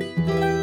Música